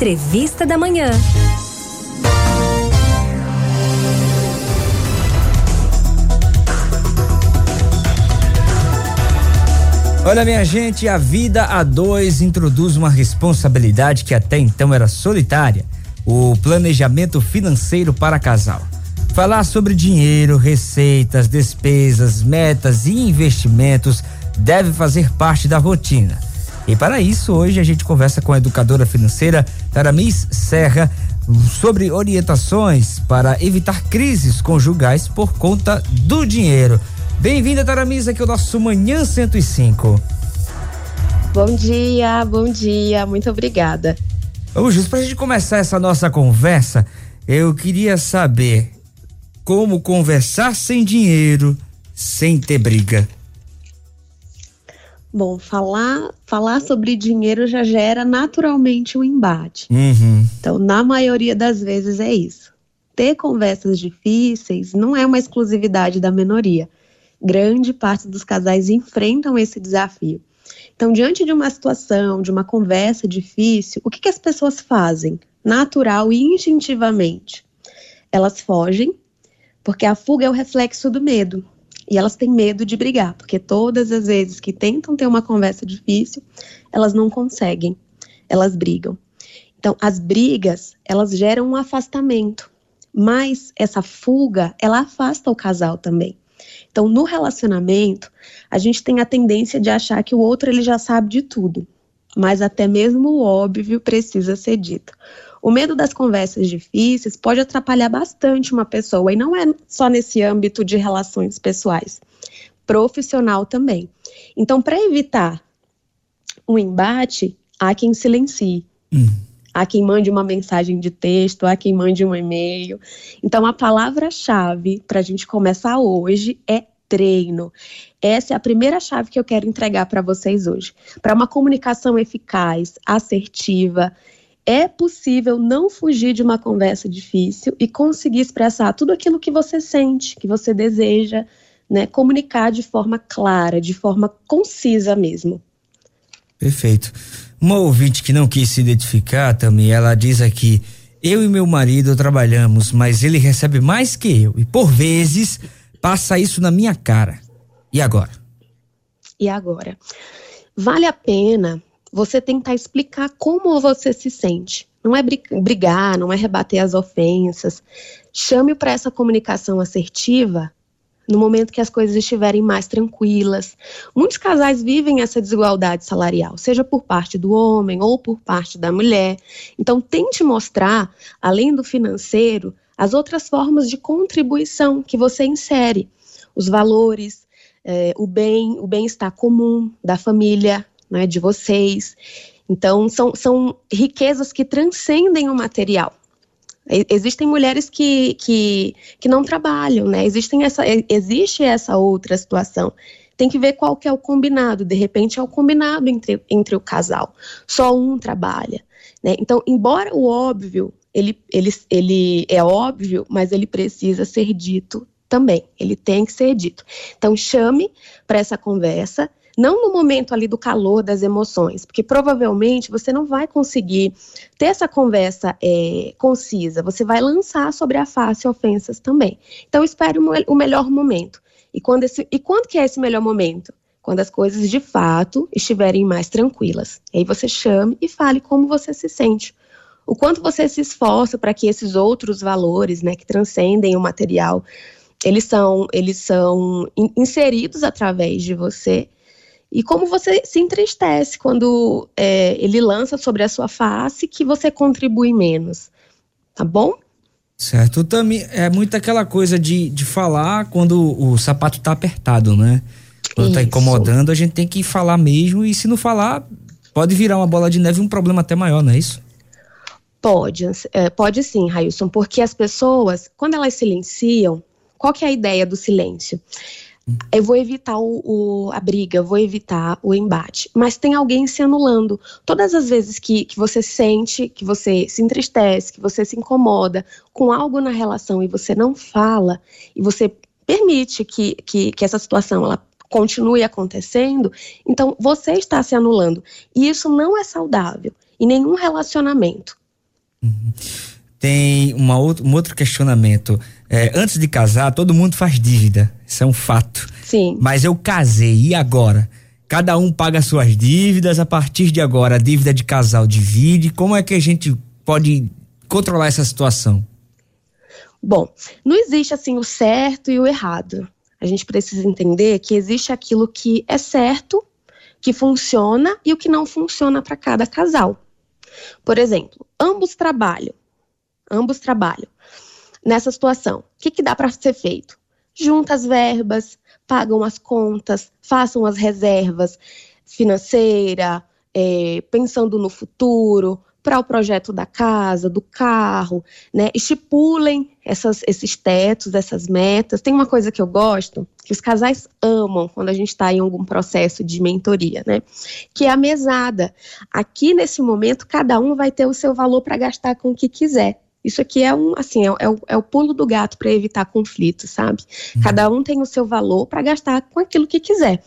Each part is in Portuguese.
Entrevista da Manhã. Olha, minha gente, a vida a dois introduz uma responsabilidade que até então era solitária: o planejamento financeiro para casal. Falar sobre dinheiro, receitas, despesas, metas e investimentos deve fazer parte da rotina. E para isso, hoje a gente conversa com a educadora financeira Taramis Serra sobre orientações para evitar crises conjugais por conta do dinheiro. Bem-vinda, Taramis, aqui ao nosso Manhã 105. Bom dia, bom dia, muito obrigada. Vamos justo para a gente começar essa nossa conversa, eu queria saber como conversar sem dinheiro, sem ter briga. Bom, falar, falar sobre dinheiro já gera naturalmente um embate. Uhum. Então, na maioria das vezes é isso. Ter conversas difíceis não é uma exclusividade da minoria grande parte dos casais enfrentam esse desafio. Então, diante de uma situação, de uma conversa difícil, o que, que as pessoas fazem? Natural e instintivamente. Elas fogem, porque a fuga é o reflexo do medo. E elas têm medo de brigar, porque todas as vezes que tentam ter uma conversa difícil, elas não conseguem, elas brigam. Então, as brigas, elas geram um afastamento, mas essa fuga, ela afasta o casal também. Então, no relacionamento, a gente tem a tendência de achar que o outro ele já sabe de tudo, mas até mesmo o óbvio precisa ser dito. O medo das conversas difíceis pode atrapalhar bastante uma pessoa, e não é só nesse âmbito de relações pessoais, profissional também. Então, para evitar um embate, há quem silencie. Hum há quem mande uma mensagem de texto, há quem mande um e-mail. Então, a palavra-chave para a gente começar hoje é treino. Essa é a primeira chave que eu quero entregar para vocês hoje. Para uma comunicação eficaz, assertiva, é possível não fugir de uma conversa difícil e conseguir expressar tudo aquilo que você sente, que você deseja, né? Comunicar de forma clara, de forma concisa mesmo. Perfeito. Uma ouvinte que não quis se identificar também, ela diz aqui: eu e meu marido trabalhamos, mas ele recebe mais que eu e por vezes passa isso na minha cara. E agora? E agora? Vale a pena você tentar explicar como você se sente. Não é brigar, não é rebater as ofensas. Chame para essa comunicação assertiva no momento que as coisas estiverem mais tranquilas. Muitos casais vivem essa desigualdade salarial, seja por parte do homem ou por parte da mulher. Então, tente mostrar, além do financeiro, as outras formas de contribuição que você insere, os valores, é, o bem, o bem-estar comum da família, né, de vocês. Então, são, são riquezas que transcendem o material. Existem mulheres que, que, que não trabalham, né? Existem essa, existe essa outra situação. Tem que ver qual que é o combinado. De repente é o combinado entre, entre o casal. Só um trabalha. Né? Então, embora o óbvio, ele, ele, ele é óbvio, mas ele precisa ser dito também. Ele tem que ser dito. Então, chame para essa conversa não no momento ali do calor das emoções, porque provavelmente você não vai conseguir ter essa conversa é, concisa, você vai lançar sobre a face ofensas também. Então espere o, o melhor momento. E quando, esse, e quando que é esse melhor momento? Quando as coisas de fato estiverem mais tranquilas. E aí você chame e fale como você se sente. O quanto você se esforça para que esses outros valores, né, que transcendem o material, eles são, eles são inseridos através de você e como você se entristece quando é, ele lança sobre a sua face que você contribui menos. Tá bom? Certo. Também é muito aquela coisa de, de falar quando o sapato tá apertado, né? Quando tá Isso. tá incomodando, a gente tem que falar mesmo. E se não falar, pode virar uma bola de neve um problema até maior, não é isso? Pode, é, pode sim, Railson, porque as pessoas, quando elas silenciam, qual que é a ideia do silêncio? Eu vou evitar o, o, a briga, vou evitar o embate. Mas tem alguém se anulando. Todas as vezes que, que você sente, que você se entristece, que você se incomoda com algo na relação e você não fala, e você permite que, que, que essa situação ela continue acontecendo, então você está se anulando. E isso não é saudável em nenhum relacionamento. Uhum. Tem uma outro, um outro questionamento. É, antes de casar, todo mundo faz dívida. Isso é um fato. Sim. Mas eu casei, e agora? Cada um paga suas dívidas, a partir de agora a dívida de casal divide. Como é que a gente pode controlar essa situação? Bom, não existe assim o certo e o errado. A gente precisa entender que existe aquilo que é certo, que funciona e o que não funciona para cada casal. Por exemplo, ambos trabalham. Ambos trabalham. Nessa situação, o que, que dá para ser feito? Junta as verbas, pagam as contas, façam as reservas financeira, é, pensando no futuro, para o projeto da casa, do carro, né? Estipulem essas, esses tetos, essas metas. Tem uma coisa que eu gosto, que os casais amam quando a gente está em algum processo de mentoria, né? Que é a mesada. Aqui nesse momento, cada um vai ter o seu valor para gastar com o que quiser. Isso aqui é um, assim, é, é, o, é o pulo do gato para evitar conflitos, sabe? Uhum. Cada um tem o seu valor para gastar com aquilo que quiser.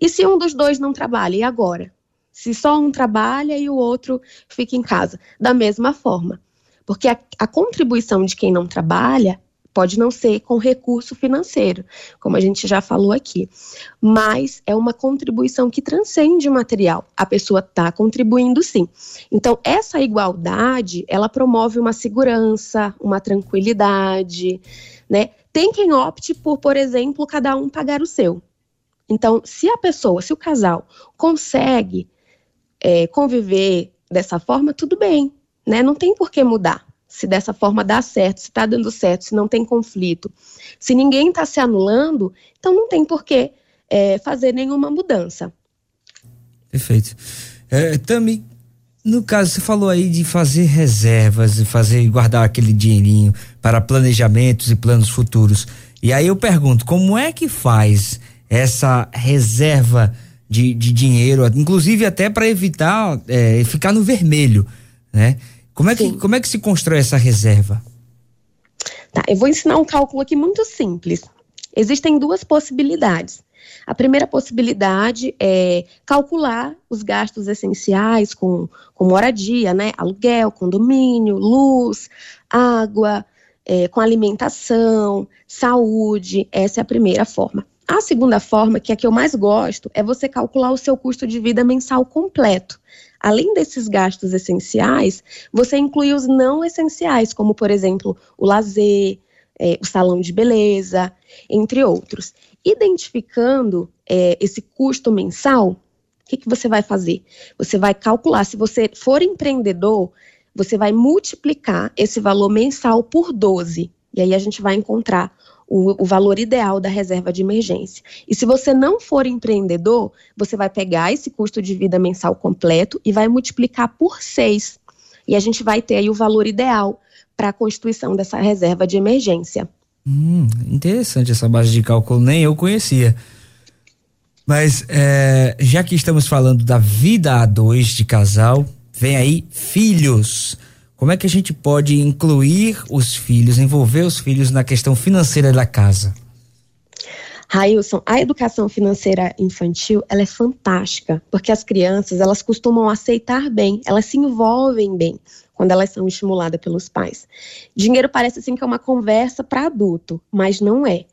E se um dos dois não trabalha, e agora? Se só um trabalha e o outro fica em casa. Da mesma forma. Porque a, a contribuição de quem não trabalha pode não ser com recurso financeiro, como a gente já falou aqui, mas é uma contribuição que transcende o material. A pessoa está contribuindo sim. Então, essa igualdade, ela promove uma segurança, uma tranquilidade, né? Tem quem opte por, por exemplo, cada um pagar o seu. Então, se a pessoa, se o casal consegue é, conviver dessa forma, tudo bem, né? Não tem por que mudar. Se dessa forma dá certo, se está dando certo, se não tem conflito, se ninguém está se anulando, então não tem por que é, fazer nenhuma mudança. Perfeito. É, no caso, você falou aí de fazer reservas, de fazer guardar aquele dinheirinho para planejamentos e planos futuros. E aí eu pergunto, como é que faz essa reserva de, de dinheiro, inclusive até para evitar é, ficar no vermelho, né? Como é, que, como é que se constrói essa reserva? Tá, eu vou ensinar um cálculo aqui muito simples. Existem duas possibilidades. A primeira possibilidade é calcular os gastos essenciais com, com moradia, né? Aluguel, condomínio, luz, água, é, com alimentação, saúde. Essa é a primeira forma. A segunda forma, que é a que eu mais gosto, é você calcular o seu custo de vida mensal completo. Além desses gastos essenciais, você inclui os não essenciais, como, por exemplo, o lazer, é, o salão de beleza, entre outros. Identificando é, esse custo mensal, o que, que você vai fazer? Você vai calcular, se você for empreendedor, você vai multiplicar esse valor mensal por 12. E aí a gente vai encontrar o, o, valor ideal da reserva de emergência. E se você não for empreendedor, você vai pegar esse custo de vida mensal completo e vai multiplicar por seis. E a gente vai ter aí o valor ideal para a constituição dessa reserva de emergência. Hum, interessante essa base de cálculo, nem eu conhecia. Mas é, já que estamos falando da vida a dois de casal, vem aí filhos. Como é que a gente pode incluir os filhos, envolver os filhos na questão financeira da casa? Railson, a educação financeira infantil, ela é fantástica, porque as crianças, elas costumam aceitar bem, elas se envolvem bem quando elas são estimuladas pelos pais. Dinheiro parece assim que é uma conversa para adulto, mas não é.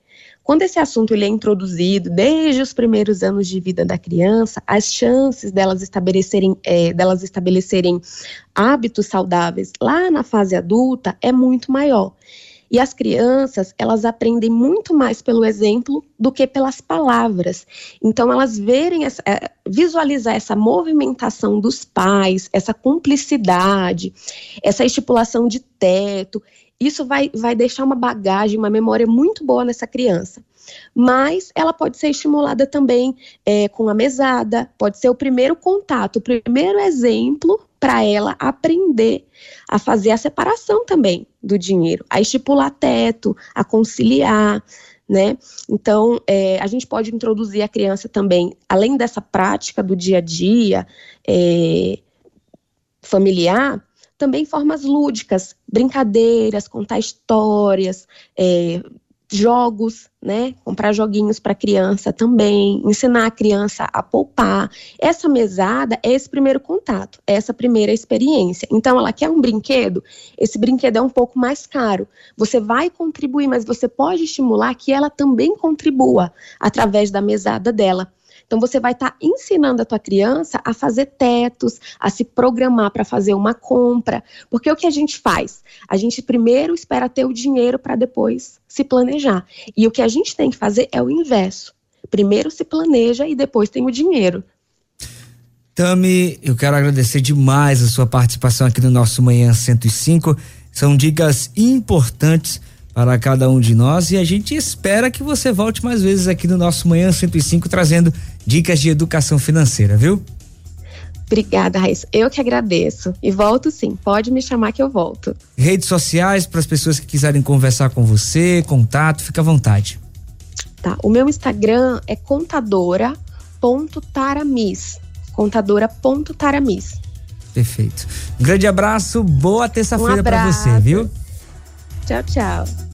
Quando esse assunto ele é introduzido desde os primeiros anos de vida da criança, as chances delas estabelecerem, é, delas estabelecerem hábitos saudáveis lá na fase adulta é muito maior. E as crianças, elas aprendem muito mais pelo exemplo do que pelas palavras. Então, elas verem, essa, é, visualizar essa movimentação dos pais, essa cumplicidade, essa estipulação de teto, isso vai, vai deixar uma bagagem, uma memória muito boa nessa criança. Mas ela pode ser estimulada também é, com a mesada, pode ser o primeiro contato, o primeiro exemplo para ela aprender a fazer a separação também do dinheiro, a estipular teto, a conciliar, né? Então, é, a gente pode introduzir a criança também, além dessa prática do dia a dia é, familiar, também formas lúdicas, brincadeiras, contar histórias, é, jogos, né? Comprar joguinhos para criança também, ensinar a criança a poupar. Essa mesada é esse primeiro contato, é essa primeira experiência. Então, ela quer um brinquedo, esse brinquedo é um pouco mais caro. Você vai contribuir, mas você pode estimular que ela também contribua através da mesada dela. Então você vai estar tá ensinando a tua criança a fazer tetos, a se programar para fazer uma compra, porque o que a gente faz? A gente primeiro espera ter o dinheiro para depois se planejar. E o que a gente tem que fazer é o inverso. Primeiro se planeja e depois tem o dinheiro. Tami, eu quero agradecer demais a sua participação aqui no nosso Manhã 105. São dicas importantes para cada um de nós e a gente espera que você volte mais vezes aqui no nosso Manhã 105 trazendo dicas de educação financeira, viu? Obrigada, Raíssa. Eu que agradeço. E volto sim, pode me chamar que eu volto. Redes sociais para as pessoas que quiserem conversar com você, contato, fica à vontade. Tá, o meu Instagram é contadora.taramis. Contadora.taramis. Perfeito. Um grande abraço, boa terça-feira um para você, viu? Ciao, ciao.